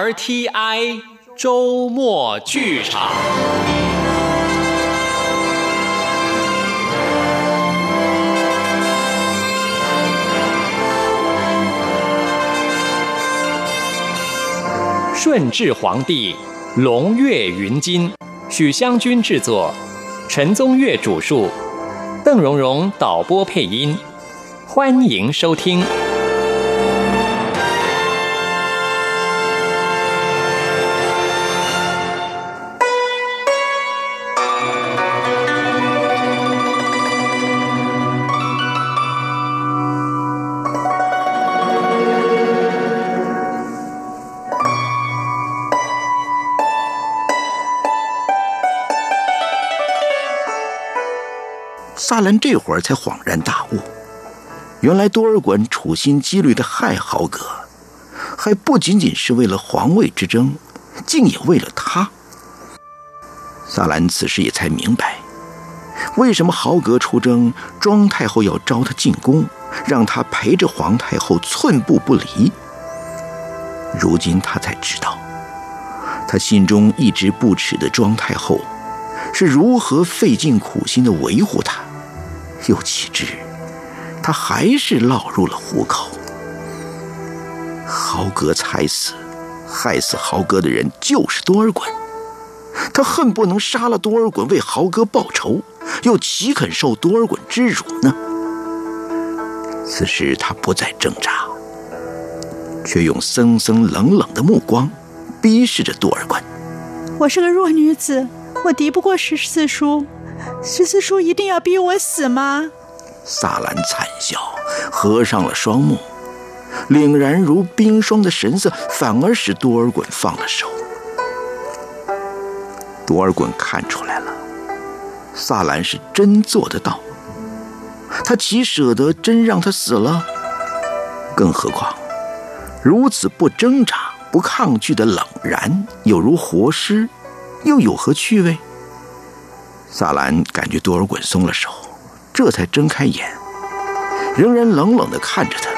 RTI 周末剧场。顺治皇帝龙跃云津，许湘君制作，陈宗岳主述，邓荣荣导播配音，欢迎收听。萨兰这会儿才恍然大悟，原来多尔衮处心积虑的害豪格，还不仅仅是为了皇位之争，竟也为了他。萨兰此时也才明白，为什么豪格出征，庄太后要招他进宫，让他陪着皇太后寸步不离。如今他才知道，他心中一直不耻的庄太后，是如何费尽苦心的维护他。又岂知，他还是落入了虎口。豪格才死，害死豪格的人就是多尔衮。他恨不能杀了多尔衮为豪格报仇，又岂肯受多尔衮之辱呢？此时他不再挣扎，却用森森冷冷的目光逼视着多尔衮。我是个弱女子，我敌不过十四叔。十四叔一定要逼我死吗？萨兰惨笑，合上了双目，凛然如冰霜的神色反而使多尔衮放了手。多尔衮看出来了，萨兰是真做得到，他岂舍得真让他死了？更何况，如此不挣扎、不抗拒的冷然，有如活尸，又有何趣味？萨兰感觉多尔衮松了手，这才睁开眼，仍然冷冷地看着他。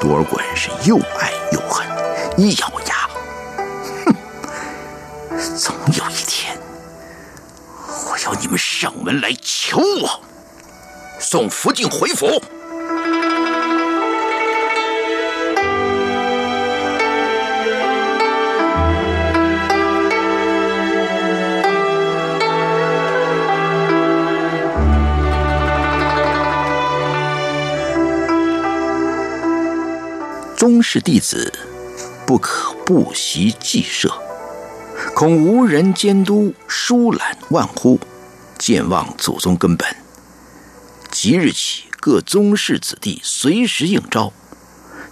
多尔衮是又爱又恨，一咬牙，哼，总有一天，我要你们上门来求我，送福晋回府。宗室弟子不可不习祭社，恐无人监督，疏懒万乎，健忘祖宗根本。即日起，各宗室子弟随时应召，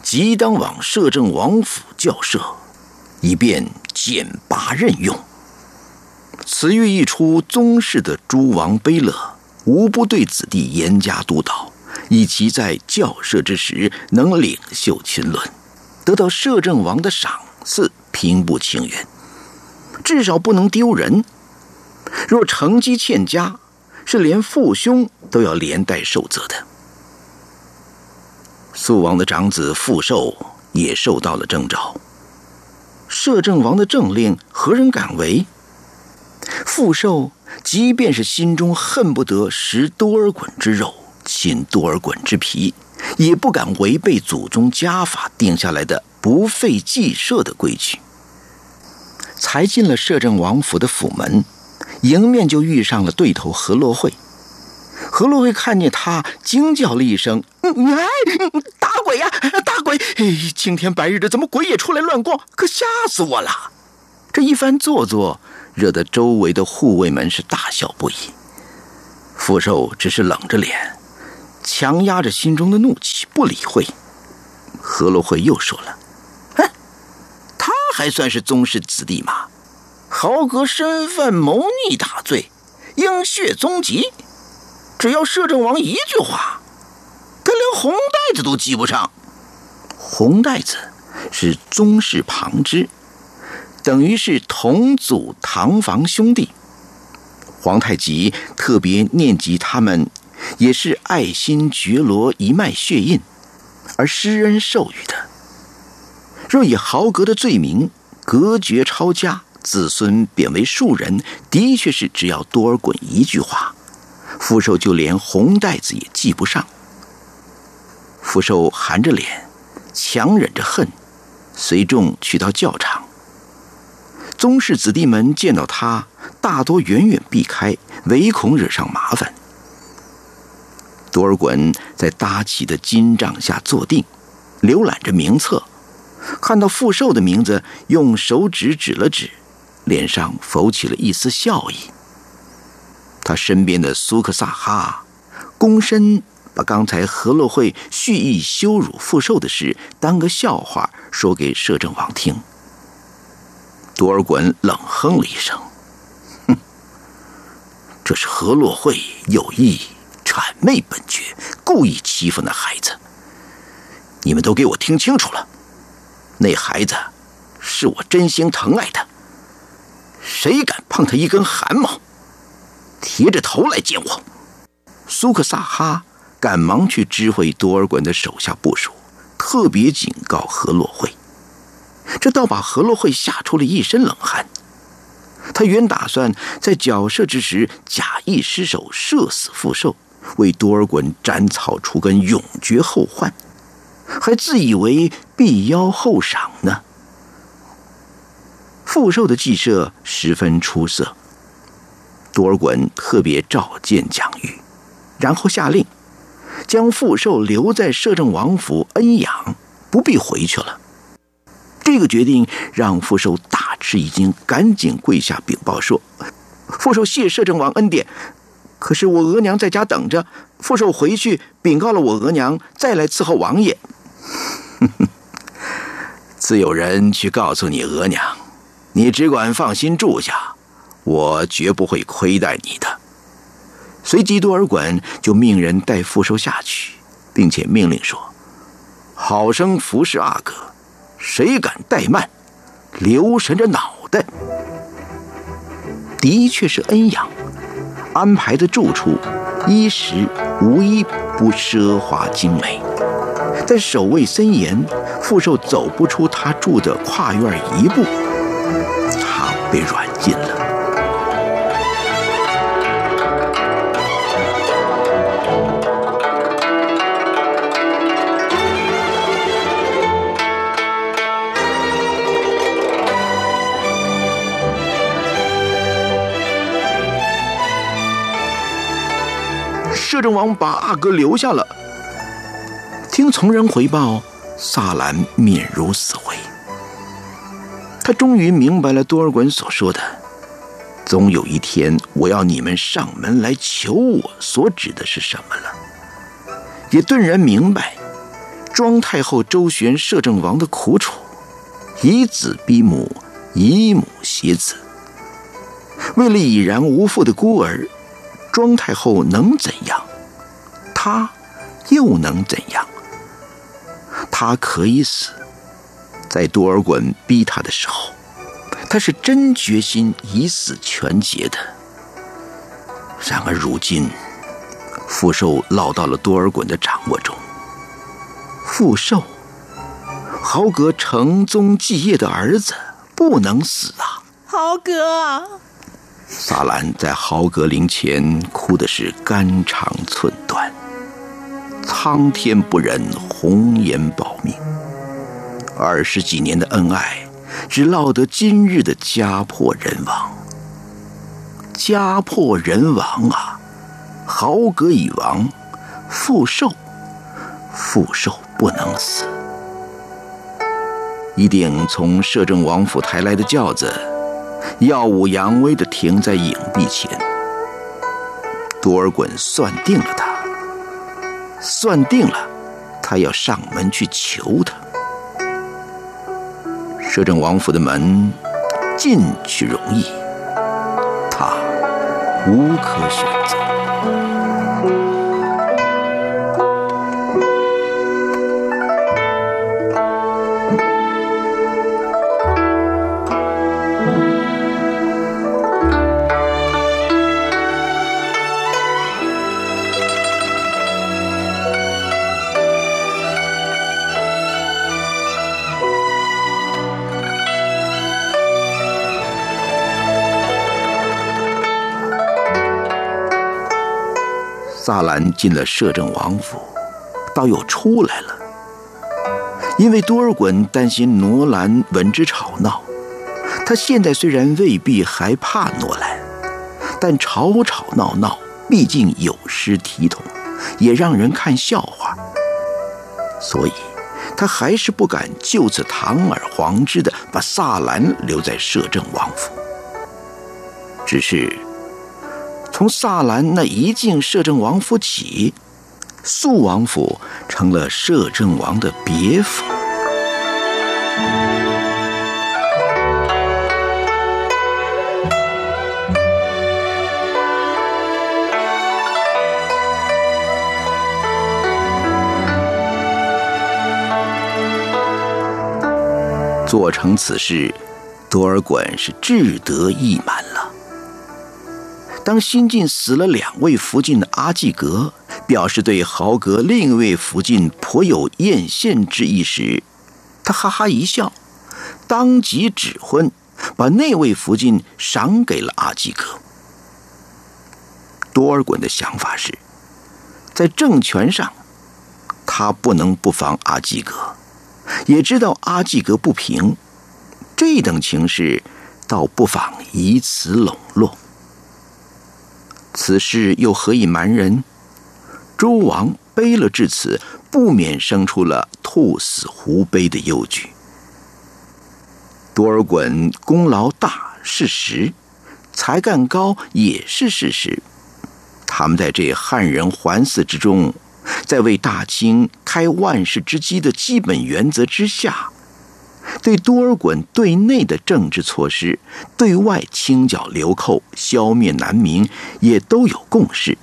即当往摄政王府校社，以便简拔任用。此谕一出，宗室的诸王卑乐无不对子弟严加督导。以其在校射之时能领袖群伦，得到摄政王的赏赐，平步青云，至少不能丢人。若成绩欠佳，是连父兄都要连带受责的。肃王的长子傅寿也受到了征召。摄政王的政令，何人敢违？傅寿即便是心中恨不得食多尔衮之肉。信多尔衮之皮，也不敢违背祖宗家法定下来的不废祭社的规矩。才进了摄政王府的府门，迎面就遇上了对头何洛慧。何洛慧看见他，惊叫了一声：“哎，打鬼呀，打鬼！哎青天白日的，怎么鬼也出来乱逛？可吓死我了！”这一番做作，惹得周围的护卫们是大笑不已。傅寿只是冷着脸。强压着心中的怒气，不理会。何洛慧又说了：“哼，他还算是宗室子弟吗？豪格身犯谋逆大罪，应血宗籍。只要摄政王一句话，他连红袋子都系不上。红袋子是宗室旁支，等于是同祖堂房兄弟。皇太极特别念及他们。”也是爱新觉罗一脉血印，而施恩授予的。若以豪格的罪名隔绝抄家，子孙贬为庶人，的确是只要多尔衮一句话，傅寿就连红袋子也系不上。傅寿含着脸，强忍着恨，随众去到教场。宗室子弟们见到他，大多远远避开，唯恐惹上麻烦。多尔衮在搭起的金帐下坐定，浏览着名册，看到傅寿的名字，用手指指了指，脸上浮起了一丝笑意。他身边的苏克萨哈躬身。把刚才何洛会蓄意羞辱傅寿的事当个笑话说给摄政王听。多尔衮冷哼了一声：“哼，这是何洛会有意谄媚本爵，故意欺负那孩子。你们都给我听清楚了，那孩子是我真心疼爱的，谁敢碰他一根汗毛，提着头来见我。”苏克萨哈。赶忙去知会多尔衮的手下部署，特别警告何洛会。这倒把何洛会吓出了一身冷汗。他原打算在缴射之时假意失手射死傅寿，为多尔衮斩草除根，永绝后患，还自以为必邀后赏呢。傅寿的计策十分出色，多尔衮特别召见蒋玉，然后下令。将傅寿留在摄政王府恩养，不必回去了。这个决定让傅寿大吃一惊，赶紧跪下禀报说：“傅寿谢摄政王恩典，可是我额娘在家等着。傅寿回去禀告了我额娘，再来伺候王爷。”自有人去告诉你额娘，你只管放心住下，我绝不会亏待你的。随即，多尔衮就命人带傅寿下去，并且命令说：“好生服侍阿哥，谁敢怠慢，留神着脑袋。”的确是恩养，安排的住处，衣食无一不奢华精美，但守卫森严，傅寿走不出他住的跨院一步，他被软禁了。摄政王把阿哥留下了。听从人回报，萨兰面如死灰。他终于明白了多尔衮所说的：“总有一天我要你们上门来求我，所指的是什么了。”也顿然明白，庄太后周旋摄政王的苦楚，以子逼母，以母挟子，为了已然无父的孤儿，庄太后能怎？他又能怎样？他可以死，在多尔衮逼他的时候，他是真决心以死全节的。然而如今，傅寿落到了多尔衮的掌握中。傅寿，豪格承宗继业的儿子，不能死啊！豪格，萨兰在豪格陵前哭的是肝肠寸断。苍天不仁，红颜保命。二十几年的恩爱，只落得今日的家破人亡。家破人亡啊！豪格已亡，复寿，复寿不能死。一定从摄政王府抬来的轿子，耀武扬威的停在影壁前。多尔衮算定了他。算定了，他要上门去求他。摄政王府的门进去容易，他无可选择。萨兰进了摄政王府，倒又出来了。因为多尔衮担心罗兰闻之吵闹，他现在虽然未必还怕罗兰，但吵吵闹闹毕竟有失体统，也让人看笑话，所以他还是不敢就此堂而皇之的把萨兰留在摄政王府。只是从萨兰那一进摄政王府起。肃王府成了摄政王的别府。做成此事，多尔衮是志得意满。当新晋死了两位福晋的阿济格。表示对豪格另一位福晋颇有艳羡之意时，他哈哈一笑，当即指婚，把那位福晋赏给了阿济格。多尔衮的想法是，在政权上，他不能不防阿济格，也知道阿济格不平，这等情势，倒不妨以此笼络。此事又何以瞒人？周王悲了至此，不免生出了兔死狐悲的忧惧。多尔衮功劳大是实，才干高也是事实。他们在这汉人环伺之中，在为大清开万世之基的基本原则之下，对多尔衮对内的政治措施，对外清剿流寇、消灭南明，也都有共识。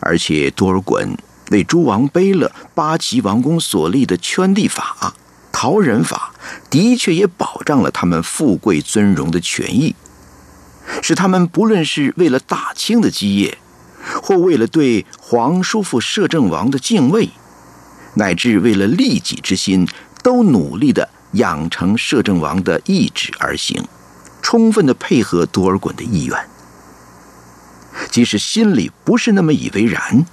而且多尔衮为诸王背了八旗王公所立的圈地法、逃人法，的确也保障了他们富贵尊荣的权益，使他们不论是为了大清的基业，或为了对皇叔父摄政王的敬畏，乃至为了利己之心，都努力的养成摄政王的意志而行，充分的配合多尔衮的意愿。即使心里不是那么以为然，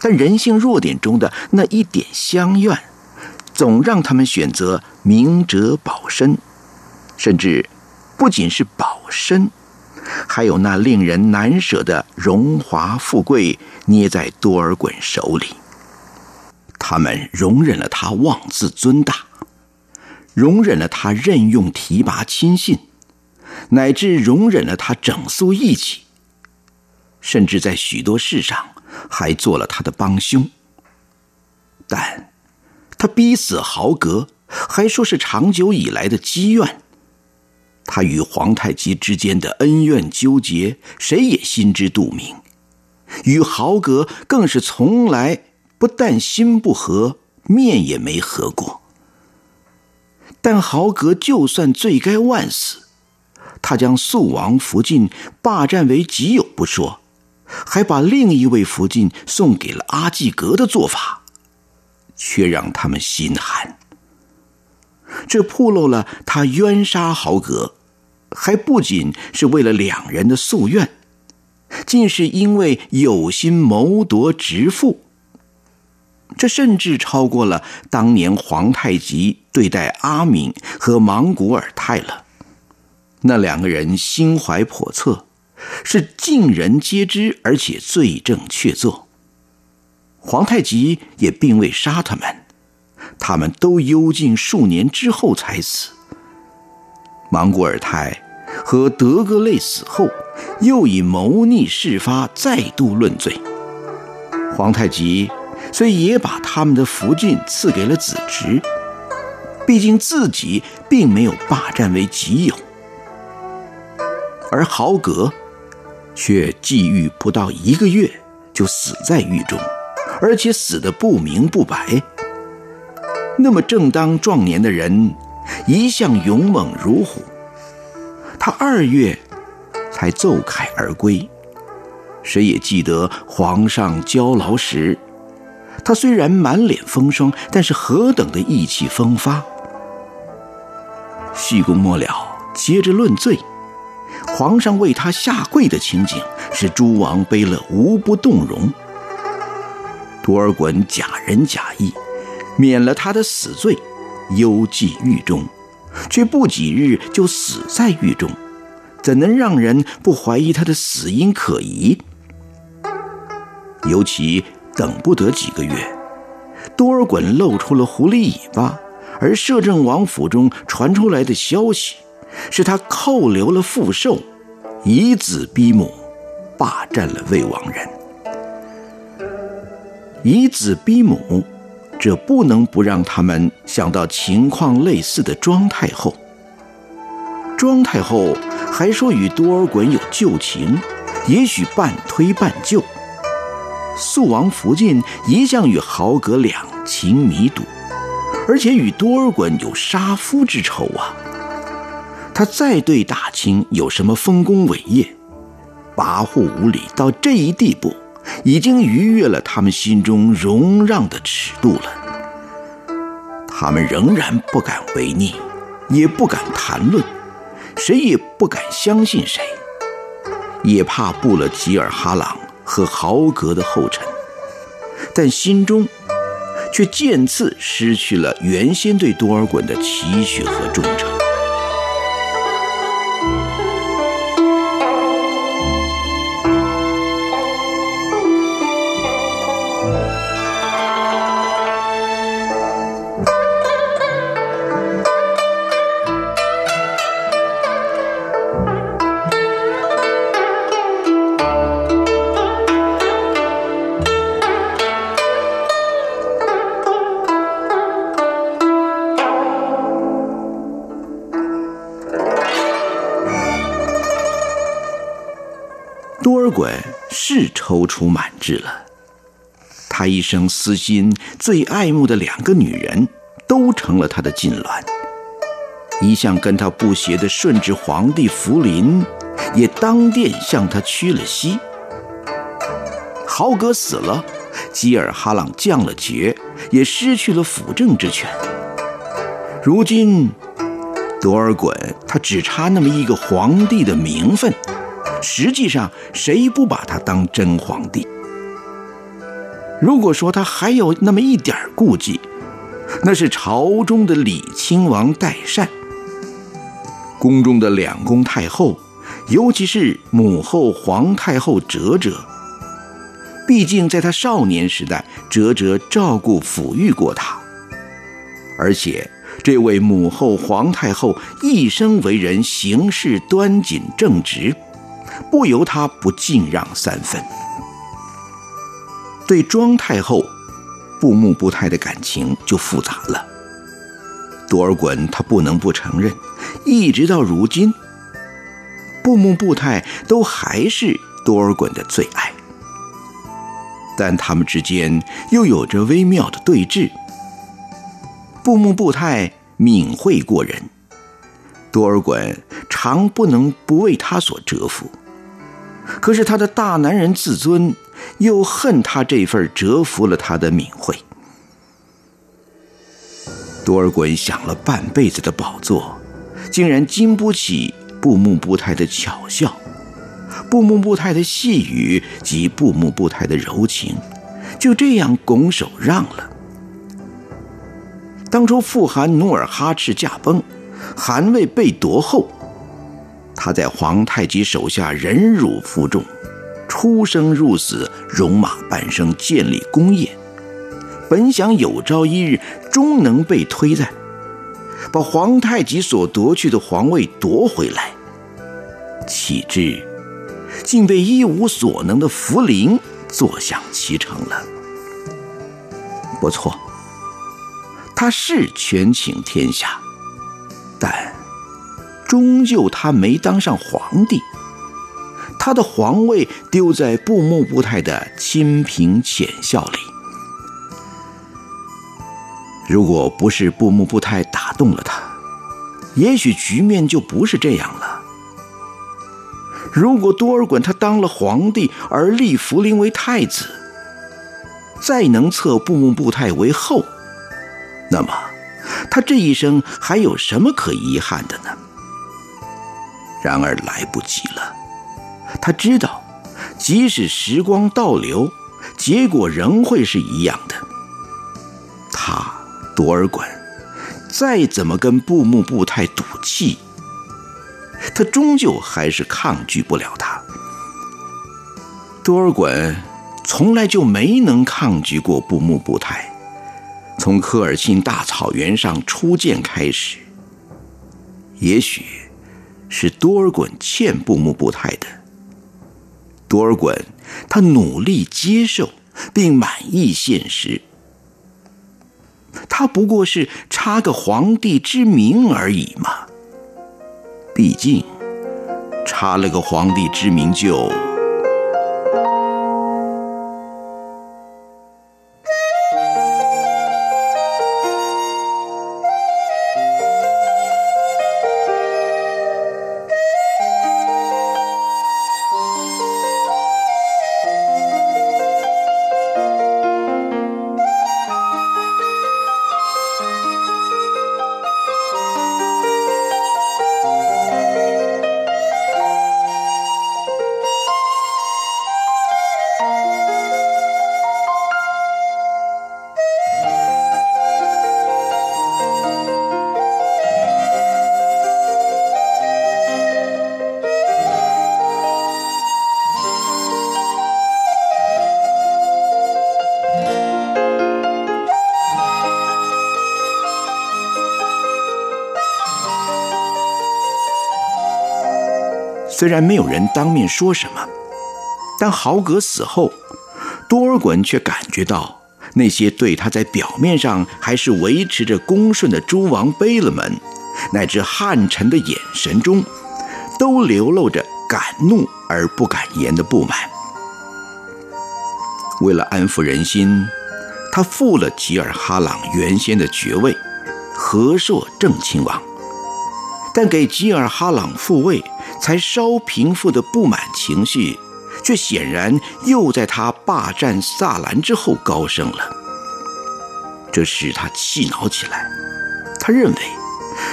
但人性弱点中的那一点相怨，总让他们选择明哲保身，甚至不仅是保身，还有那令人难舍的荣华富贵捏在多尔衮手里。他们容忍了他妄自尊大，容忍了他任用提拔亲信，乃至容忍了他整肃义气。甚至在许多事上还做了他的帮凶，但他逼死豪格，还说是长久以来的积怨。他与皇太极之间的恩怨纠结，谁也心知肚明。与豪格更是从来不但心不和，面也没和过。但豪格就算罪该万死，他将肃王福晋霸占为己有不说。还把另一位福晋送给了阿济格的做法，却让他们心寒。这暴露了他冤杀豪格，还不仅是为了两人的夙愿，竟是因为有心谋夺直父。这甚至超过了当年皇太极对待阿敏和莽古尔泰了。那两个人心怀叵测。是尽人皆知，而且罪证确凿。皇太极也并未杀他们，他们都幽禁数年之后才死。莽古尔泰和德格类死后，又以谋逆事发再度论罪。皇太极所以也把他们的福晋赐给了子侄，毕竟自己并没有霸占为己有，而豪格。却际遇不到一个月就死在狱中，而且死得不明不白。那么正当壮年的人，一向勇猛如虎，他二月才奏凯而归。谁也记得皇上交劳时，他虽然满脸风霜，但是何等的意气风发。叙功末了，接着论罪。皇上为他下跪的情景，使诸王悲乐无不动容。多尔衮假仁假义，免了他的死罪，幽寄狱中，却不几日就死在狱中，怎能让人不怀疑他的死因可疑？尤其等不得几个月，多尔衮露出了狐狸尾巴，而摄政王府中传出来的消息，是他扣留了傅寿，以子逼母，霸占了魏王人。以子逼母，这不能不让他们想到情况类似的庄太后。庄太后还说与多尔衮有旧情，也许半推半就。肃王福晋一向与豪格两情弥笃，而且与多尔衮有杀夫之仇啊！他再对大清有什么丰功伟业，跋扈无礼到这一地步。已经逾越了他们心中容让的尺度了。他们仍然不敢违逆，也不敢谈论，谁也不敢相信谁，也怕布了吉尔哈朗和豪格的后尘，但心中却渐次失去了原先对多尔衮的期许和忠诚。是踌躇满志了，他一生私心最爱慕的两个女人，都成了他的禁卵。一向跟他不协的顺治皇帝福临，也当殿向他屈了膝。豪格死了，吉尔哈朗降了爵，也失去了辅政之权。如今，多尔衮他只差那么一个皇帝的名分。实际上，谁不把他当真皇帝？如果说他还有那么一点顾忌，那是朝中的李亲王代善，宫中的两宫太后，尤其是母后皇太后哲哲。毕竟在他少年时代，哲哲照顾抚育过他，而且这位母后皇太后一生为人行事端谨正直。不由他不敬让三分。对庄太后、布木布泰的感情就复杂了。多尔衮他不能不承认，一直到如今，布木布泰都还是多尔衮的最爱。但他们之间又有着微妙的对峙。布木布泰敏慧过人，多尔衮常不能不为他所折服。可是他的大男人自尊，又恨他这份折服了他的敏慧。多尔衮想了半辈子的宝座，竟然经不起布木布泰的巧笑，布木布泰的细语及布木布泰的柔情，就这样拱手让了。当初富汗努尔哈赤驾崩，汗位被夺后。他在皇太极手下忍辱负重，出生入死，戎马半生，建立功业。本想有朝一日终能被推在，把皇太极所夺去的皇位夺回来。岂知，竟被一无所能的福临坐享其成了。不错，他是权倾天下，但。终究他没当上皇帝，他的皇位丢在布木布泰的清贫浅笑里。如果不是布木布泰打动了他，也许局面就不是这样了。如果多尔衮他当了皇帝，而立福临为太子，再能册布木布泰为后，那么他这一生还有什么可遗憾的呢？然而来不及了。他知道，即使时光倒流，结果仍会是一样的。他多尔衮再怎么跟布木布泰赌气，他终究还是抗拒不了他。多尔衮从来就没能抗拒过布木布泰。从科尔沁大草原上初见开始，也许是多尔衮欠布木布泰的。多尔衮他努力接受并满意现实，他不过是差个皇帝之名而已嘛。毕竟差了个皇帝之名就。虽然没有人当面说什么，但豪格死后，多尔衮却感觉到那些对他在表面上还是维持着恭顺的诸王贝勒们，乃至汉臣的眼神中，都流露着敢怒而不敢言的不满。为了安抚人心，他复了吉尔哈朗原先的爵位，和硕正亲王。但给吉尔哈朗复位。才稍平复的不满情绪，却显然又在他霸占萨兰之后高升了。这使他气恼起来。他认为，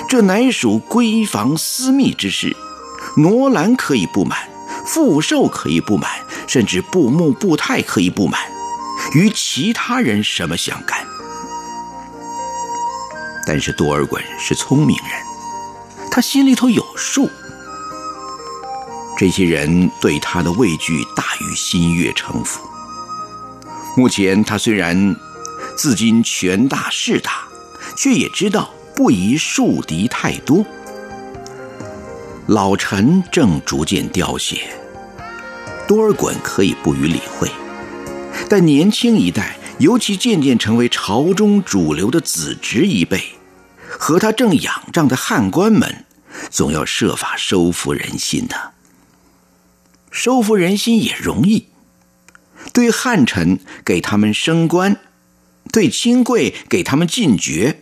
这乃属闺房私密之事，罗兰可以不满，富寿可以不满，甚至布木布泰可以不满，与其他人什么相干？但是多尔衮是聪明人，他心里头有数。这些人对他的畏惧大于心悦诚服。目前他虽然自今权大势大，却也知道不宜树敌太多。老臣正逐渐凋谢，多尔衮可以不予理会，但年轻一代，尤其渐渐成为朝中主流的子侄一辈，和他正仰仗的汉官们，总要设法收服人心的。收服人心也容易，对汉臣给他们升官，对亲贵给他们进爵。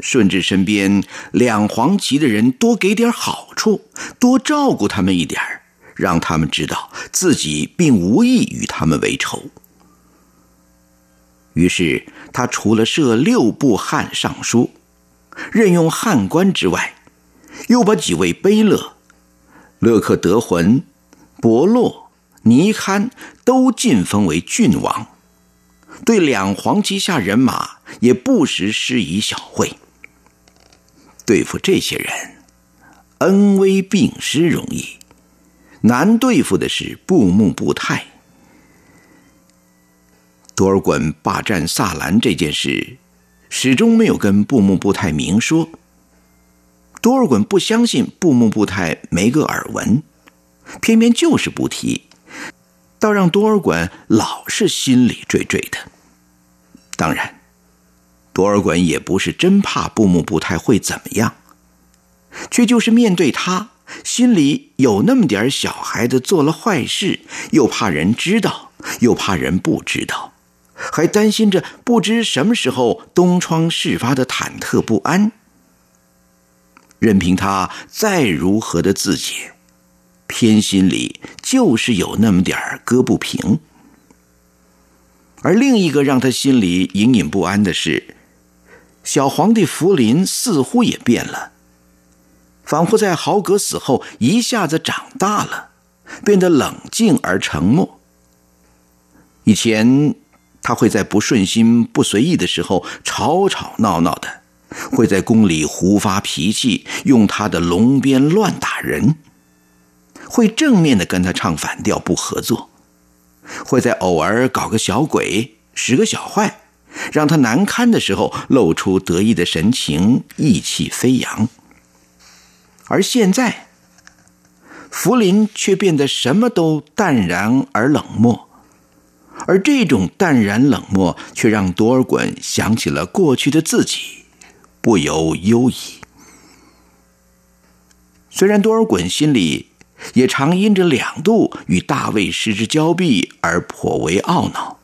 顺治身边两黄旗的人多给点好处，多照顾他们一点让他们知道自己并无意与他们为仇。于是他除了设六部汉尚书，任用汉官之外，又把几位卑勒。勒克德浑、伯洛、尼堪都晋封为郡王，对两黄旗下人马也不时施以小惠。对付这些人，恩威并施容易，难对付的是布木布泰。多尔衮霸占萨兰这件事，始终没有跟布木布泰明说。多尔衮不相信布木布泰没个耳闻，偏偏就是不提，倒让多尔衮老是心里惴惴的。当然，多尔衮也不是真怕布木布泰会怎么样，却就是面对他，心里有那么点小孩子做了坏事，又怕人知道，又怕人不知道，还担心着不知什么时候东窗事发的忐忑不安。任凭他再如何的自解，偏心里就是有那么点儿搁不平。而另一个让他心里隐隐不安的是，小皇帝福临似乎也变了。仿佛在豪格死后一下子长大了，变得冷静而沉默。以前他会在不顺心、不随意的时候吵吵闹闹的，会在宫里胡发脾气，用他的龙鞭乱打人，会正面的跟他唱反调不合作，会在偶尔搞个小鬼、使个小坏，让他难堪的时候露出得意的神情，意气飞扬。而现在，福林却变得什么都淡然而冷漠，而这种淡然冷漠，却让多尔衮想起了过去的自己，不由忧疑。虽然多尔衮心里也常因着两度与大卫失之交臂而颇为懊恼，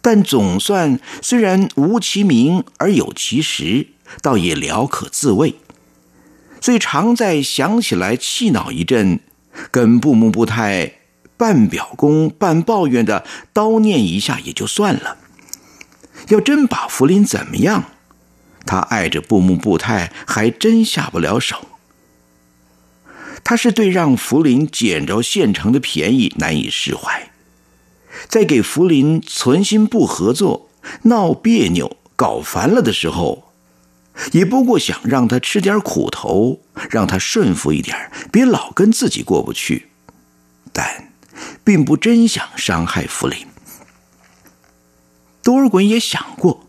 但总算虽然无其名而有其实，倒也了可自慰。最常在想起来气恼一阵，跟布木布泰半表功半抱怨的叨念一下也就算了。要真把福林怎么样，他爱着布木布泰还真下不了手。他是对让福林捡着现成的便宜难以释怀，在给福林存心不合作、闹别扭、搞烦了的时候。也不过想让他吃点苦头，让他顺服一点，别老跟自己过不去。但，并不真想伤害福林。多尔衮也想过，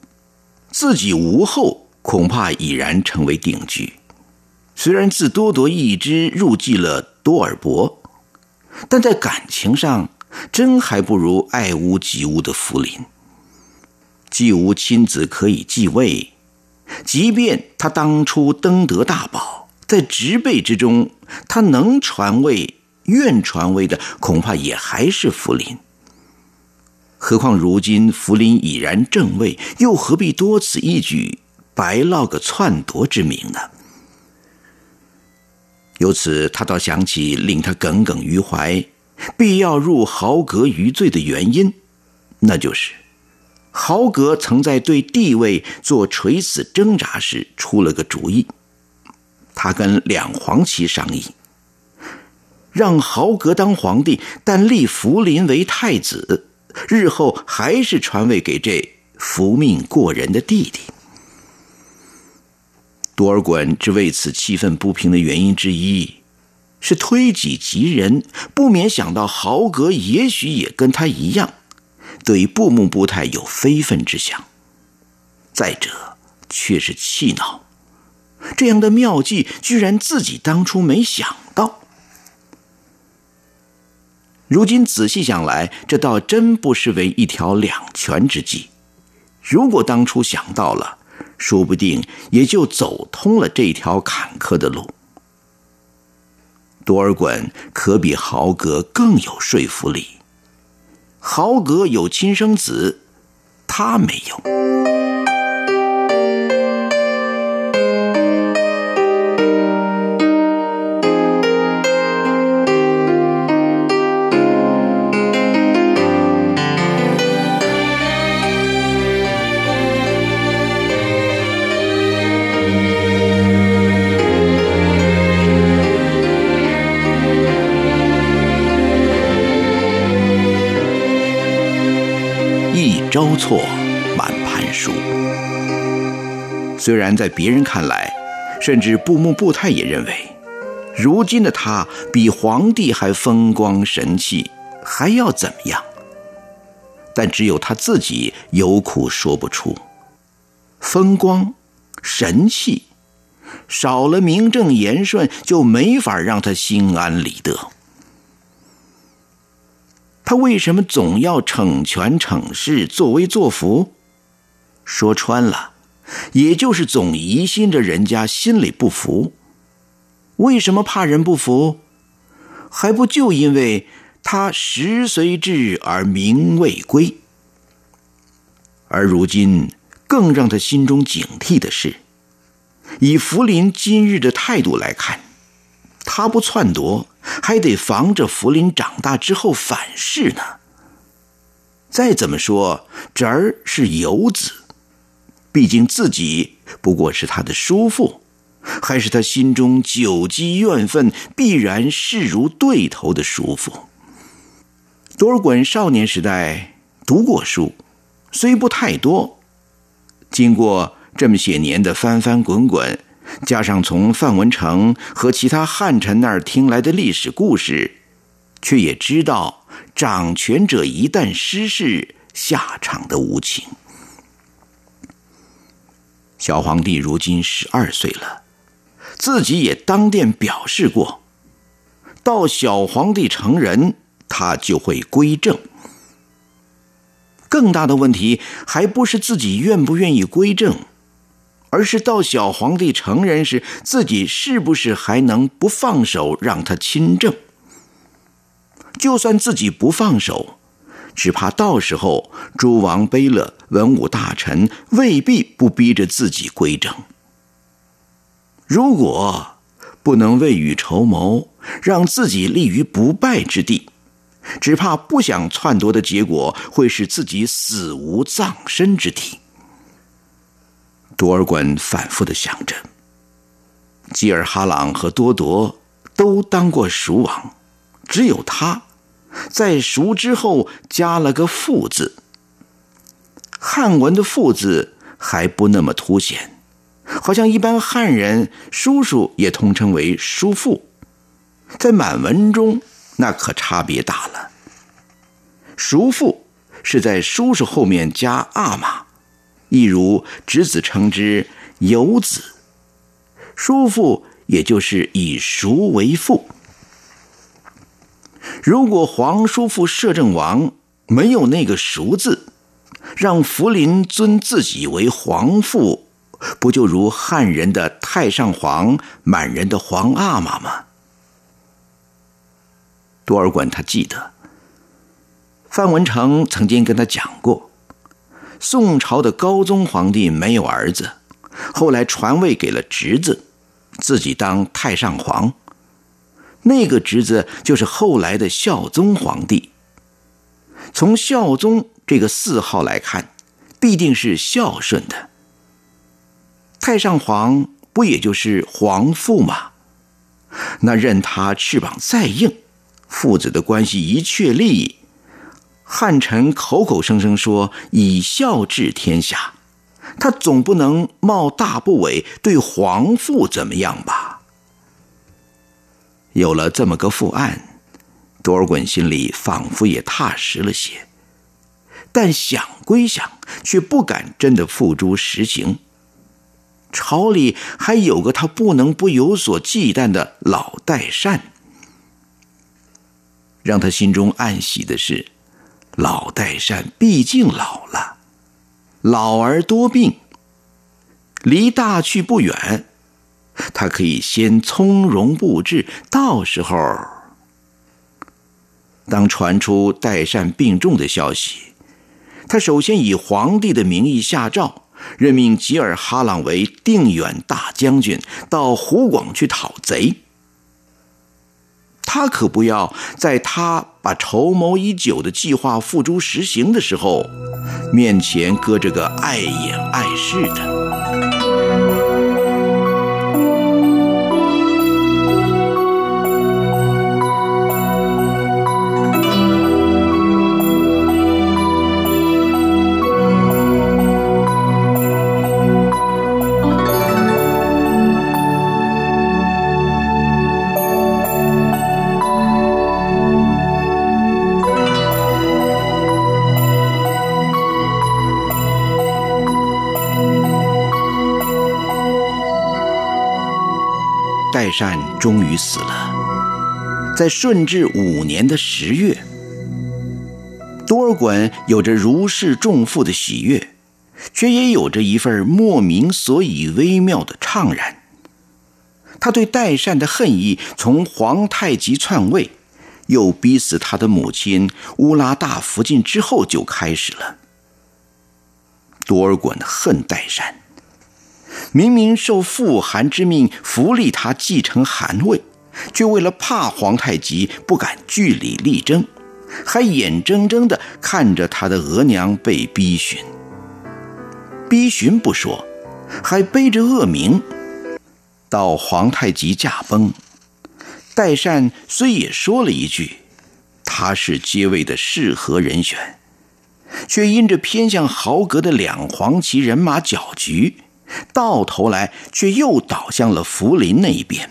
自己无后恐怕已然成为定局。虽然自多铎一支入继了多尔伯，但在感情上，真还不如爱屋及乌的福林。既无亲子可以继位。即便他当初登得大宝，在植辈之中，他能传位、愿传位的，恐怕也还是福临。何况如今福临已然正位，又何必多此一举，白落个篡夺之名呢？由此，他倒想起令他耿耿于怀、必要入豪格余罪的原因，那就是。豪格曾在对地位做垂死挣扎时出了个主意，他跟两黄旗商议，让豪格当皇帝，但立福临为太子，日后还是传位给这福命过人的弟弟。多尔衮之为此气愤不平的原因之一，是推己及人，不免想到豪格也许也跟他一样。对布木布泰有非分之想，再者却是气恼，这样的妙计居然自己当初没想到。如今仔细想来，这倒真不失为一条两全之计。如果当初想到了，说不定也就走通了这条坎坷的路。多尔衮可比豪格更有说服力。豪格有亲生子，他没有。交错，满盘输。虽然在别人看来，甚至布木布泰也认为，如今的他比皇帝还风光神气，还要怎么样？但只有他自己有苦说不出。风光、神气，少了名正言顺，就没法让他心安理得。他为什么总要逞权逞势、作威作福？说穿了，也就是总疑心着人家心里不服。为什么怕人不服？还不就因为他时虽至而名未归？而如今更让他心中警惕的是，以福临今日的态度来看。他不篡夺，还得防着福临长大之后反噬呢。再怎么说，侄儿是游子，毕竟自己不过是他的叔父，还是他心中久积怨愤、必然势如对头的叔父？多尔衮少年时代读过书，虽不太多，经过这么些年的翻翻滚滚，加上从范文成和其他汉臣那儿听来的历史故事，却也知道掌权者一旦失势，下场的无情。小皇帝如今十二岁了，自己也当殿表示过，到小皇帝成人。他就会归正。更大的问题还不是自己愿不愿意归正，而是到小皇帝成人时，自己是不是还能不放手让他亲政？就算自己不放手，只怕到时候诸王卑了、文武大臣未必不逼着自己归政。如果不能未雨绸缪，让自己立于不败之地。只怕不想篡夺的结果会使自己死无葬身之地。多尔衮反复的想着，吉尔哈朗和多铎都当过蜀王，只有他，在蜀之后加了个父字。汉文的父字还不那么凸显，好像一般汉人叔叔也通称为叔父，在满文中。那可差别大了。叔父是在叔叔后面加阿玛，亦如侄子称之有子，叔父也就是以叔为父。如果皇叔父摄政王没有那个叔字，让福临尊自己为皇父，不就如汉人的太上皇、满人的皇阿玛吗？多尔衮他记得，范文成曾经跟他讲过，宋朝的高宗皇帝没有儿子，后来传位给了侄子，自己当太上皇。那个侄子就是后来的孝宗皇帝。从孝宗这个谥号来看，必定是孝顺的。太上皇不也就是皇父吗？那任他翅膀再硬。父子的关系一确立，汉臣口口声声说以孝治天下，他总不能冒大不韪对皇父怎么样吧？有了这么个父案，多尔衮心里仿佛也踏实了些，但想归想，却不敢真的付诸实行。朝里还有个他不能不有所忌惮的老代善。让他心中暗喜的是，老代善毕竟老了，老而多病，离大去不远，他可以先从容布置，到时候当传出代善病重的消息，他首先以皇帝的名义下诏，任命吉尔哈朗为定远大将军，到湖广去讨贼。他可不要在他把筹谋已久的计划付诸实行的时候，面前搁着个碍眼碍事的。代善终于死了，在顺治五年的十月，多尔衮有着如释重负的喜悦，却也有着一份莫名所以微妙的怅然。他对代善的恨意，从皇太极篡位，又逼死他的母亲乌拉大福晋之后就开始了。多尔衮恨代善。明明受父韩之命扶立他继承汗位，却为了怕皇太极不敢据理力争，还眼睁睁地看着他的额娘被逼寻。逼寻不说，还背着恶名。到皇太极驾崩，代善虽也说了一句，他是接位的适合人选，却因着偏向豪格的两黄旗人马搅局，到头来却又倒向了福临那一边。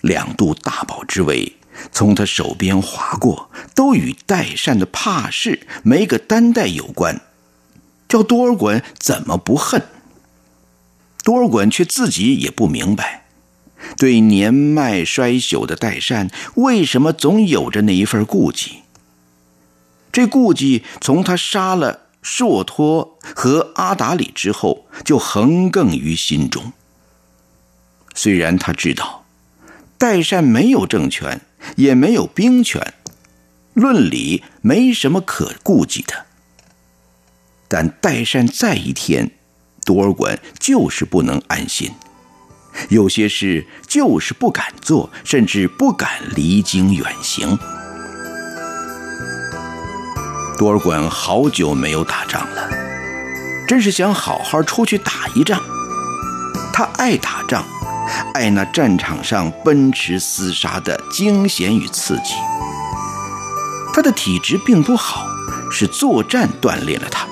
两度大宝之位从他手边划过，都与代善的怕事没个担待有关，叫多尔衮怎么不恨？多尔衮却自己也不明白，对年迈衰朽的代善，为什么总有着那一份顾忌？这顾忌从他杀了硕托和阿达里之后，就横亘于心中。虽然他知道，代善没有政权，也没有兵权，论理没什么可顾忌的，但代善在一天。多尔衮就是不能安心，有些事就是不敢做，甚至不敢离京远行。多尔衮好久没有打仗了，真是想好好出去打一仗。他爱打仗，爱那战场上奔驰厮杀的惊险与刺激。他的体质并不好，是作战锻炼了他。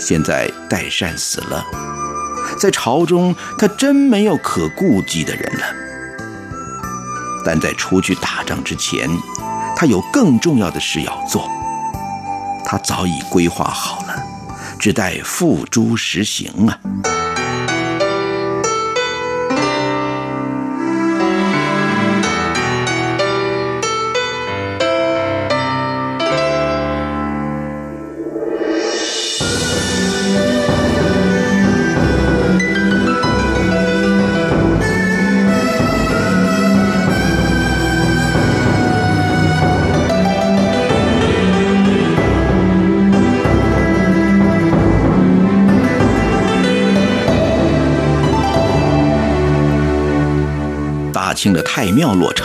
现在代善死了，在朝中他真没有可顾忌的人了。但在出去打仗之前，他有更重要的事要做。他早已规划好了，只待付诸实行啊。清的太庙落成，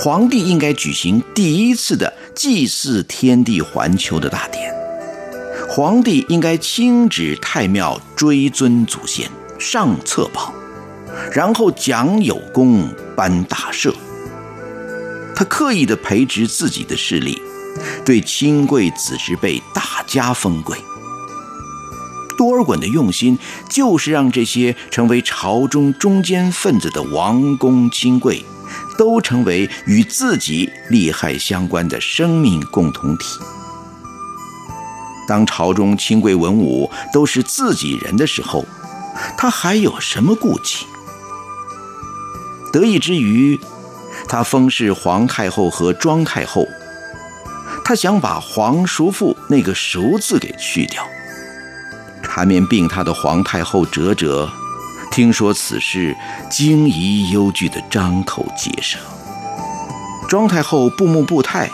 皇帝应该举行第一次的祭祀天地环球的大典。皇帝应该亲指太庙追尊祖先，上册宝，然后奖有功，颁大赦。他刻意的培植自己的势力，对亲贵子侄辈大加封贵。多尔衮的用心，就是让这些成为朝中中间分子的王公亲贵，都成为与自己利害相关的生命共同体。当朝中亲贵文武都是自己人的时候，他还有什么顾忌？得意之余，他封谥皇太后和庄太后，他想把皇叔父那个“叔”字给去掉。缠绵病榻的皇太后哲哲，听说此事，惊疑忧惧的张口结舌。庄太后布木布泰，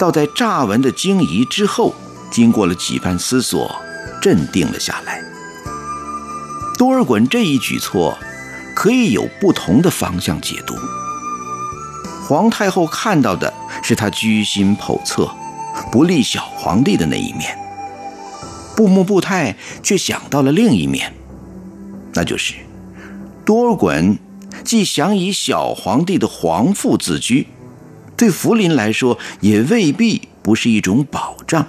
倒在乍闻的惊疑之后，经过了几番思索，镇定了下来。多尔衮这一举措，可以有不同的方向解读。皇太后看到的是他居心叵测，不利小皇帝的那一面。布木布泰却想到了另一面，那就是多尔衮既想以小皇帝的皇父自居，对福临来说也未必不是一种保障。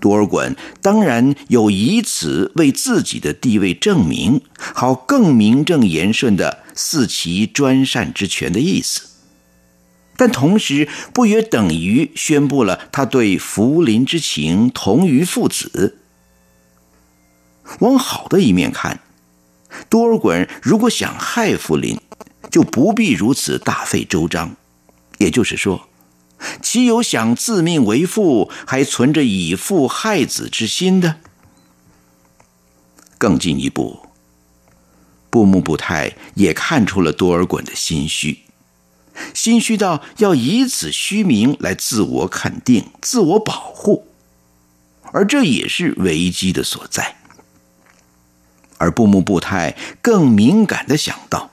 多尔衮当然有以此为自己的地位证明，好更名正言顺的四其专擅之权的意思。但同时，不约等于宣布了他对福临之情同于父子。往好的一面看，多尔衮如果想害福临，就不必如此大费周章。也就是说，岂有想自命为父，还存着以父害子之心的？更进一步，布木布泰也看出了多尔衮的心虚。心虚到要以此虚名来自我肯定、自我保护，而这也是危机的所在。而布木布泰更敏感的想到，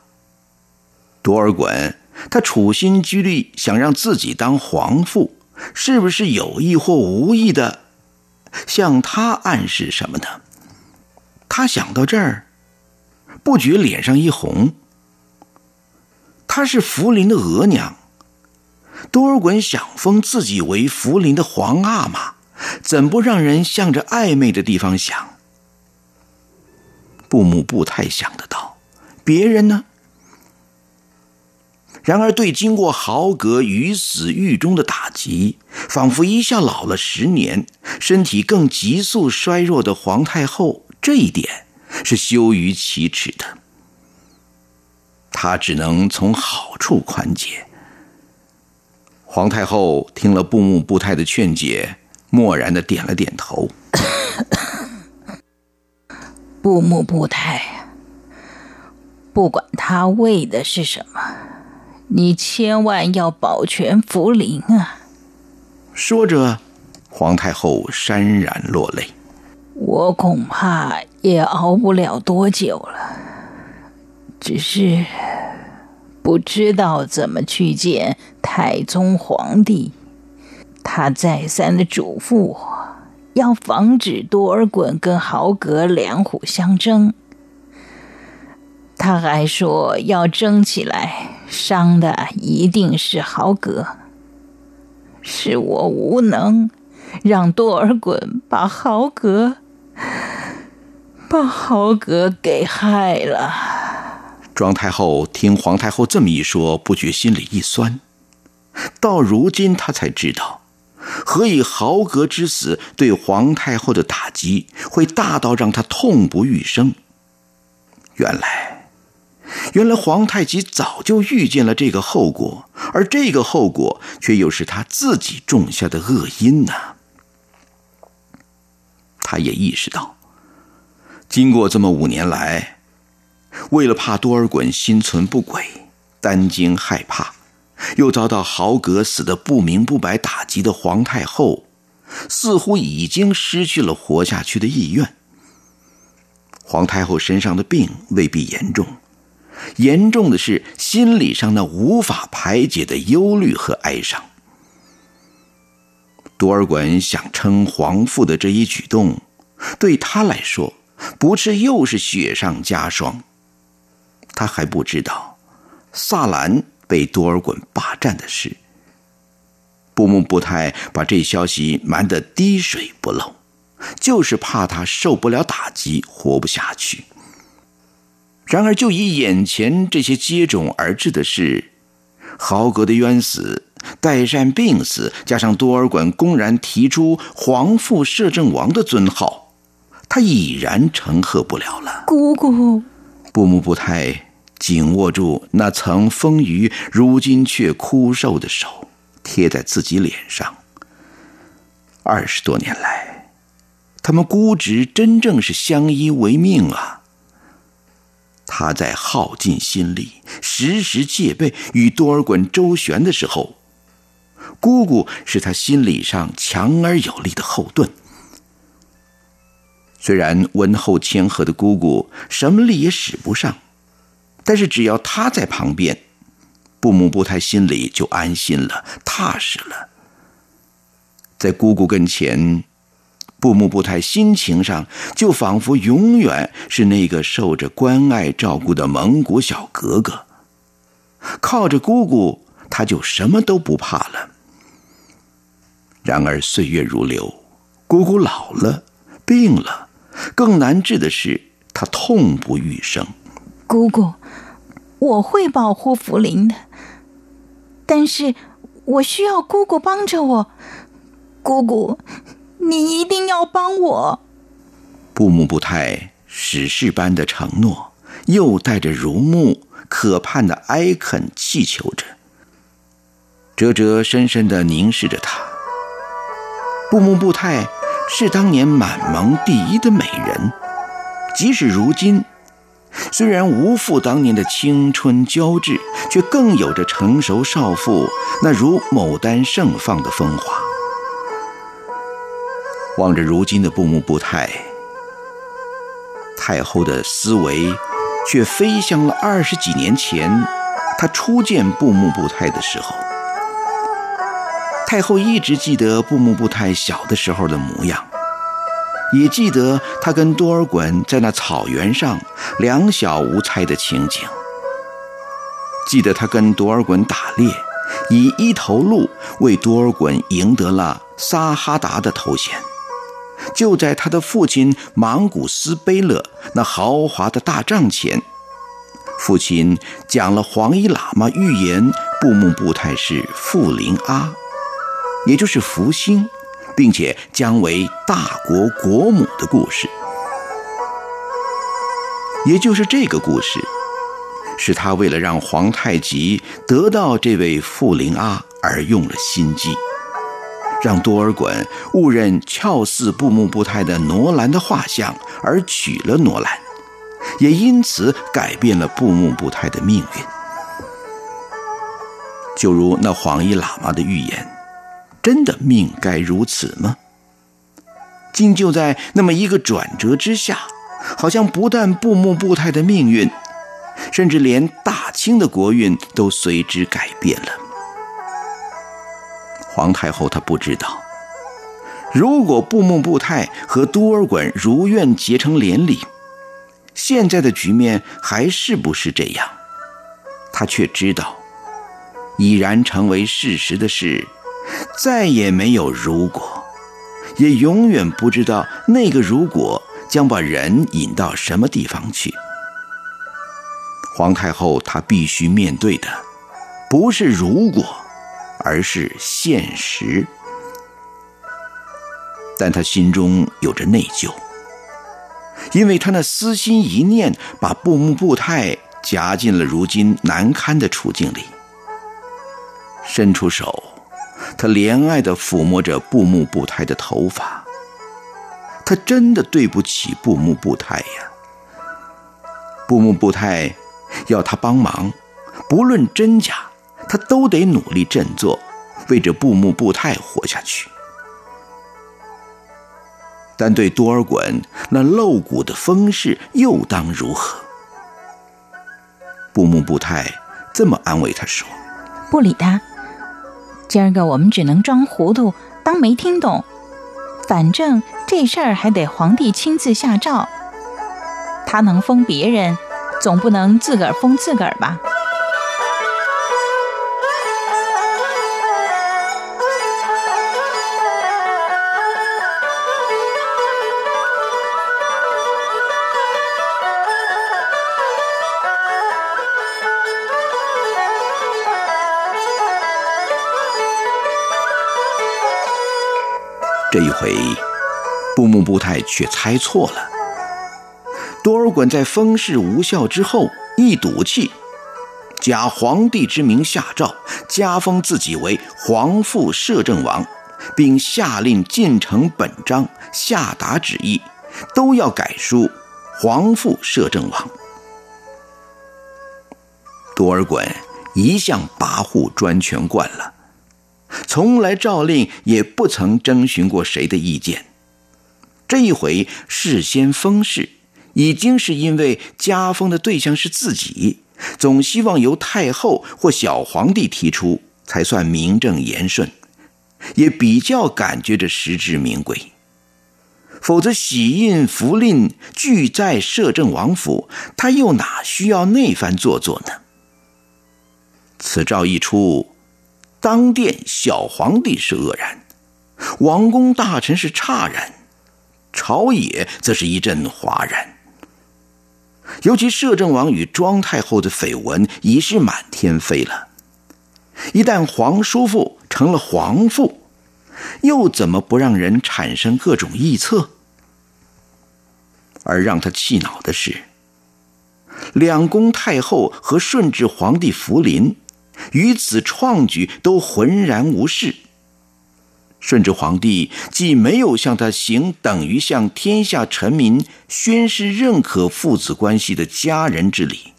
多尔衮他处心积虑想让自己当皇父，是不是有意或无意的向他暗示什么呢？他想到这儿，不觉脸上一红。她是福临的额娘，多尔衮想封自己为福临的皇阿玛，怎不让人向着暧昧的地方想？布木不太想得到，别人呢？然而，对经过豪格于死狱中的打击，仿佛一下老了十年，身体更急速衰弱的皇太后，这一点是羞于启齿的。他只能从好处宽解。皇太后听了布木布泰的劝解，默然的点了点头。布木布泰，不管他为的是什么。你千万要保全福临啊！说着，皇太后潸然落泪。我恐怕也熬不了多久了，只是不知道怎么去见太宗皇帝。他再三的嘱咐我，要防止多尔衮跟豪格两虎相争。他还说要争起来，伤的一定是豪格。是我无能，让多尔衮把豪格把豪格给害了。庄太后听皇太后这么一说，不觉心里一酸。到如今，她才知道，何以豪格之死对皇太后的打击会大到让她痛不欲生。原来。原来皇太极早就预见了这个后果，而这个后果却又是他自己种下的恶因呢。他也意识到，经过这么五年来，为了怕多尔衮心存不轨、担惊害怕，又遭到豪格死的不明不白打击的皇太后，似乎已经失去了活下去的意愿。皇太后身上的病未必严重。严重的是心理上那无法排解的忧虑和哀伤。多尔衮想称皇父的这一举动，对他来说，不是又是雪上加霜。他还不知道，萨兰被多尔衮霸占的事。布木布泰把这消息瞒得滴水不漏，就是怕他受不了打击，活不下去。然而，就以眼前这些接踵而至的事，豪格的冤死，代善病死，加上多尔衮公然提出皇父摄政王的尊号，他已然承荷不了了。姑姑，布木布泰紧握住那曾丰腴、如今却枯瘦的手，贴在自己脸上。二十多年来，他们姑侄真正是相依为命啊。他在耗尽心力、时时戒备与多尔衮周旋的时候，姑姑是他心理上强而有力的后盾。虽然温厚谦和的姑姑什么力也使不上，但是只要她在旁边，布木布泰心里就安心了、踏实了。在姑姑跟前。布木布泰心情上就仿佛永远是那个受着关爱照顾的蒙古小格格，靠着姑姑，他就什么都不怕了。然而岁月如流，姑姑老了，病了，更难治的是他痛不欲生。姑姑，我会保护福林的，但是我需要姑姑帮着我，姑姑。你一定要帮我！布木布泰史诗般的承诺，又带着如沐可盼的哀恳祈求着。哲哲深深的凝视着他。布木布泰是当年满蒙第一的美人，即使如今，虽然无复当年的青春娇质，却更有着成熟少妇那如牡丹盛放的风华。望着如今的布木布泰，太后的思维却飞向了二十几年前，她初见布木布泰的时候。太后一直记得布木布泰小的时候的模样，也记得他跟多尔衮在那草原上两小无猜的情景。记得他跟多尔衮打猎，以一头鹿为多尔衮赢得了撒哈达的头衔。就在他的父亲莽古斯贝勒那豪华的大帐前，父亲讲了黄衣喇嘛预言布木布泰是富林阿，也就是福星，并且将为大国国母的故事。也就是这个故事。是他为了让皇太极得到这位富林阿而用了心机，让多尔衮误认俏似布木布泰的罗兰的画像而娶了罗兰，也因此改变了布木布泰的命运。就如那黄衣喇嘛的预言，真的命该如此吗？竟就在那么一个转折之下，好像不但布木布泰的命运。甚至连大清的国运都随之改变了。皇太后她不知道，如果布木布泰和多尔衮如愿结成连理，现在的局面还是不是这样？她却知道，已然成为事实的事，再也没有如果，也永远不知道那个如果将把人引到什么地方去。皇太后她必须面对的，不是如果，而是现实。但她心中有着内疚，因为她那私心一念，把布木布泰夹进了如今难堪的处境里。伸出手，他怜爱地抚摸着布木布泰的头发。他真的对不起布木布泰呀，布木布泰。要他帮忙，不论真假，他都得努力振作，为这布木布泰活下去。但对多尔衮那露骨的风势，又当如何？布木布泰这么安慰他说：“不理他，今儿个我们只能装糊涂，当没听懂。反正这事儿还得皇帝亲自下诏，他能封别人。”总不能自个儿封自个儿吧？这一回，布木布泰却猜错了。多尔衮在封事无效之后，一赌气，假皇帝之名下诏，加封自己为皇父摄政王，并下令进呈本章，下达旨意，都要改书“皇父摄政王”。多尔衮一向跋扈专权惯了，从来诏令也不曾征询过谁的意见，这一回事先封事。已经是因为加封的对象是自己，总希望由太后或小皇帝提出，才算名正言顺，也比较感觉着实至名归。否则玺印符令俱在摄政王府，他又哪需要那番做作呢？此诏一出，当殿小皇帝是愕然，王公大臣是诧然，朝野则是一阵哗然。尤其摄政王与庄太后的绯闻已是满天飞了，一旦皇叔父成了皇父，又怎么不让人产生各种臆测？而让他气恼的是，两宫太后和顺治皇帝福临，与此创举都浑然无视。顺治皇帝既没有向他行等于向天下臣民宣誓认可父子关系的家人之礼，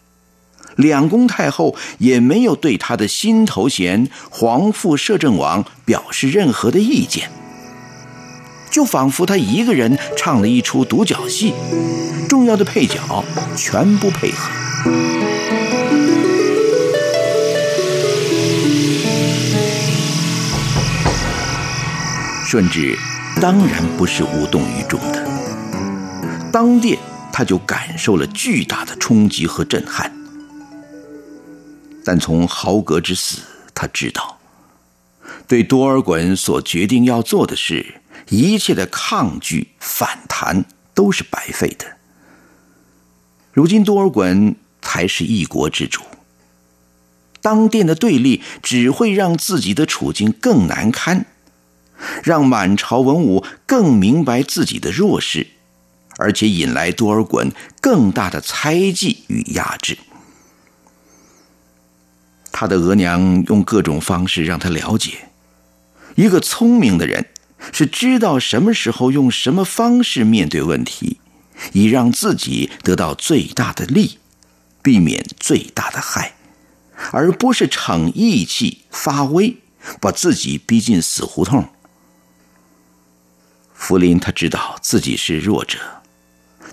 两宫太后也没有对他的新头衔皇父摄政王表示任何的意见，就仿佛他一个人唱了一出独角戏，重要的配角全不配合。顺治当然不是无动于衷的。当殿他就感受了巨大的冲击和震撼。但从豪格之死，他知道，对多尔衮所决定要做的事，一切的抗拒、反弹都是白费的。如今多尔衮才是一国之主，当殿的对立只会让自己的处境更难堪。让满朝文武更明白自己的弱势，而且引来多尔衮更大的猜忌与压制。他的额娘用各种方式让他了解，一个聪明的人是知道什么时候用什么方式面对问题，以让自己得到最大的利，避免最大的害，而不是逞义气发威，把自己逼进死胡同。福林他知道自己是弱者，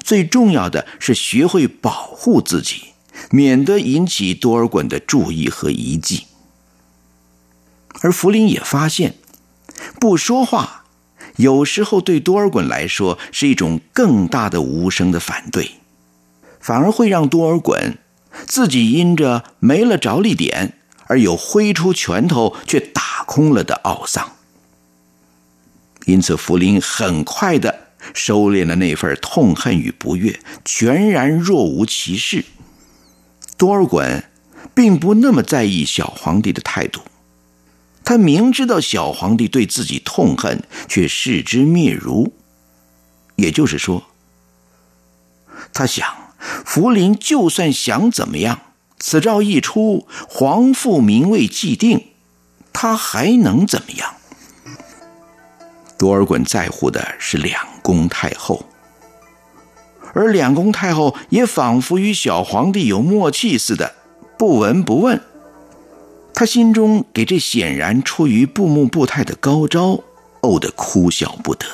最重要的是学会保护自己，免得引起多尔衮的注意和疑忌。而福林也发现，不说话有时候对多尔衮来说是一种更大的无声的反对，反而会让多尔衮自己因着没了着力点而有挥出拳头却打空了的懊丧。因此，福林很快的收敛了那份痛恨与不悦，全然若无其事。多尔衮并不那么在意小皇帝的态度，他明知道小皇帝对自己痛恨，却视之灭如。也就是说，他想，福临就算想怎么样，此诏一出，皇父名位既定，他还能怎么样？多尔衮在乎的是两宫太后，而两宫太后也仿佛与小皇帝有默契似的，不闻不问。他心中给这显然出于布木布泰的高招呕得哭笑不得，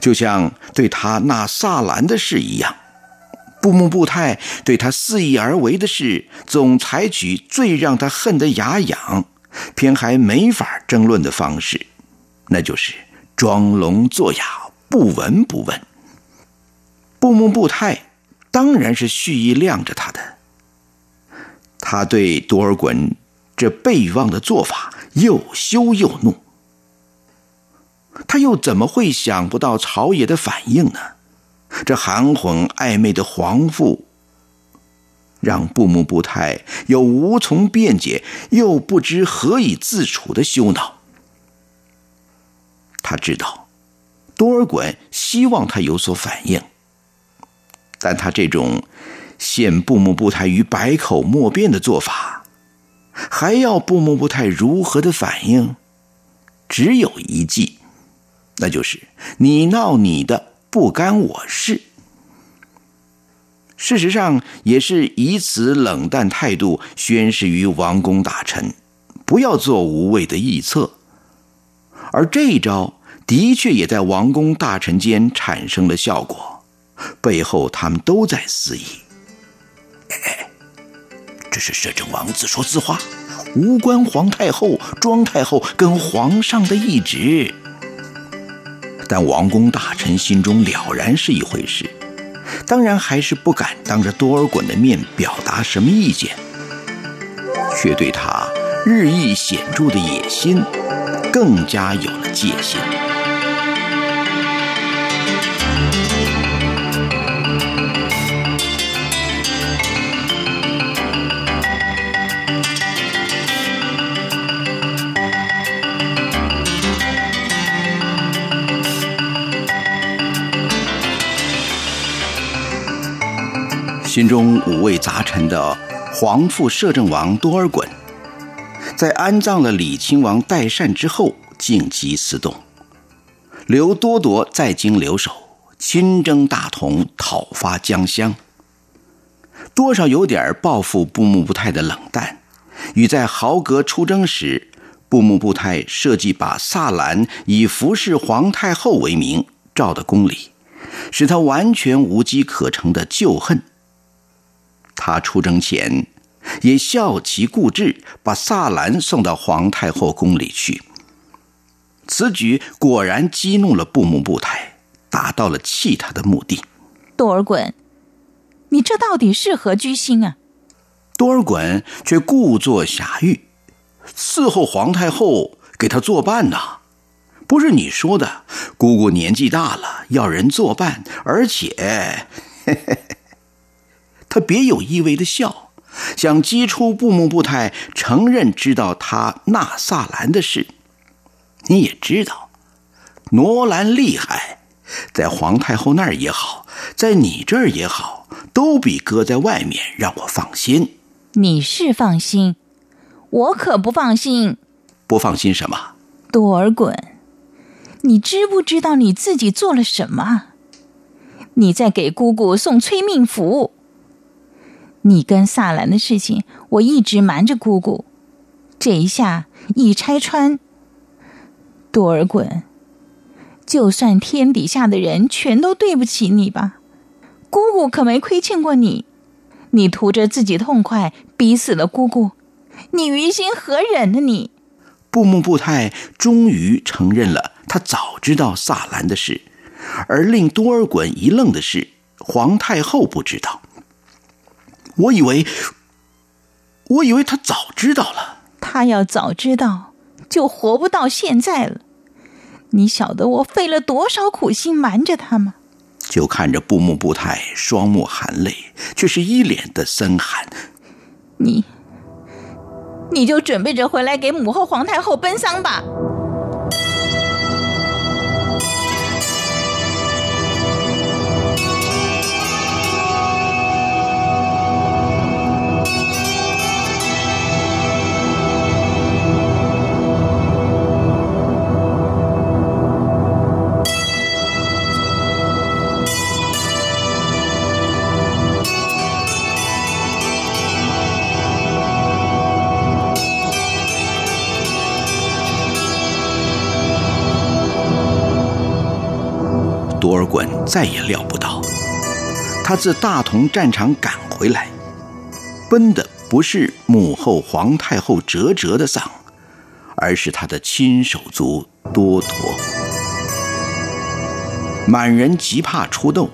就像对他纳萨兰的事一样，布木布泰对他肆意而为的事，总采取最让他恨得牙痒，偏还没法争论的方式。那就是装聋作哑，不闻不问。布木布泰当然是蓄意晾着他的。他对多尔衮这悖妄的做法又羞又怒。他又怎么会想不到朝野的反应呢？这含混暧昧的皇父，让布木布泰又无从辩解，又不知何以自处的羞恼。他知道，多尔衮希望他有所反应，但他这种陷布木布泰于百口莫辩的做法，还要布木布泰如何的反应？只有一计，那就是你闹你的，不干我事。事实上，也是以此冷淡态度宣示于王公大臣，不要做无谓的臆测。而这一招的确也在王公大臣间产生了效果，背后他们都在思议：哎，这是摄政王自说自话，无关皇太后、庄太后跟皇上的懿旨。但王公大臣心中了然是一回事，当然还是不敢当着多尔衮的面表达什么意见，却对他日益显著的野心。更加有了戒心。心中五味杂陈的皇父摄政王多尔衮。在安葬了李亲王代善之后，静极思动。刘多铎在京留守，亲征大同，讨伐江乡，多少有点报复布木布泰的冷淡。与在豪格出征时，布木布泰设计把萨兰以服侍皇太后为名召的宫里，使他完全无机可乘的旧恨。他出征前。也效其固志，把萨兰送到皇太后宫里去。此举果然激怒了布木布台，达到了气他的目的。多尔衮，你这到底是何居心啊？多尔衮却故作侠欲，伺候皇太后给他作伴呐。不是你说的，姑姑年纪大了，要人作伴，而且，嘿嘿嘿，他别有意味的笑，想激出布木布泰承认知道他纳萨兰的事。你也知道，罗兰厉害，在皇太后那儿也好，在你这儿也好，都比搁在外面让我放心。你是放心，我可不放心。不放心什么？多尔衮，你知不知道你自己做了什么？你在给姑姑送催命符。你跟萨兰的事情，我一直瞒着姑姑，这一下一拆穿。多尔衮，就算天底下的人全都对不起你吧，姑姑可没亏欠过你。你图着自己痛快，逼死了姑姑，你于心何忍呢？你，布木布泰终于承认了，他早知道萨兰的事，而令多尔衮一愣的是，皇太后不知道。我以为，我以为他早知道了。他要早知道，就活不到现在了。你晓得我费了多少苦心瞒着他吗？就看着布木布泰双目含泪，却是一脸的森寒。你，你就准备着回来给母后皇太后奔丧吧。多尔衮再也料不到，他自大同战场赶回来，奔的不是母后皇太后哲哲的丧，而是他的亲手足多陀。满人极怕出痘，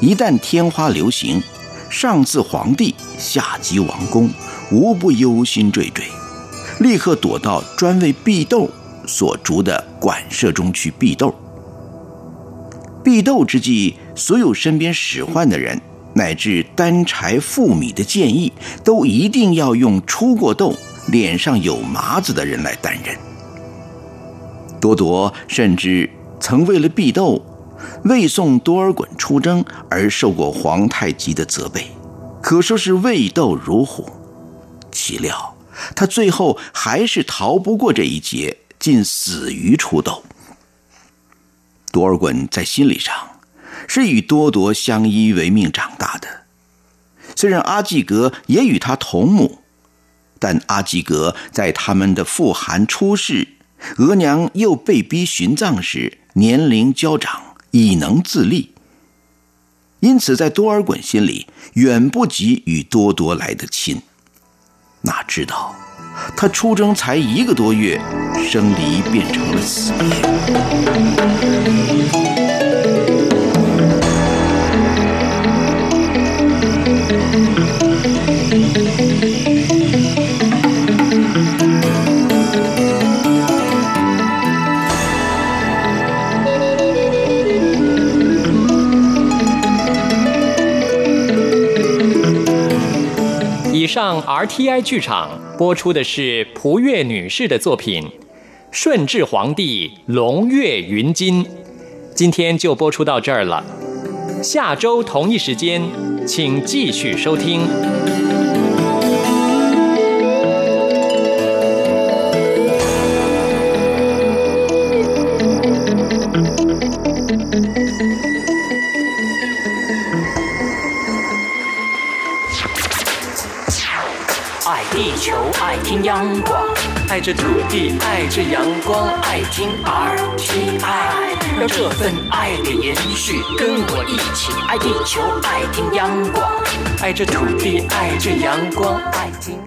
一旦天花流行，上自皇帝，下及王公，无不忧心惴惴，立刻躲到专为避痘所筑的馆舍中去避痘。避斗之际，所有身边使唤的人，乃至担柴负米的建议，都一定要用出过斗、脸上有麻子的人来担任。多铎甚至曾为了避斗，未送多尔衮出征而受过皇太极的责备，可说是畏斗如虎。岂料他最后还是逃不过这一劫，竟死于出斗。多尔衮在心理上是与多铎相依为命长大的，虽然阿济格也与他同母，但阿济格在他们的父汗出世，额娘又被逼殉葬时，年龄较长，已能自立，因此在多尔衮心里远不及与多铎来的亲。哪知道？他出征才一个多月，生离变成了死别。以上 RTI 剧场播出的是蒲月女士的作品《顺治皇帝龙跃云津》，今天就播出到这儿了。下周同一时间，请继续收听。求，爱听央广，爱这土地，爱这阳光，爱听 RTI，让这份爱给延续，跟我一起爱地球，爱听央广，爱这土地，爱这阳光，爱听。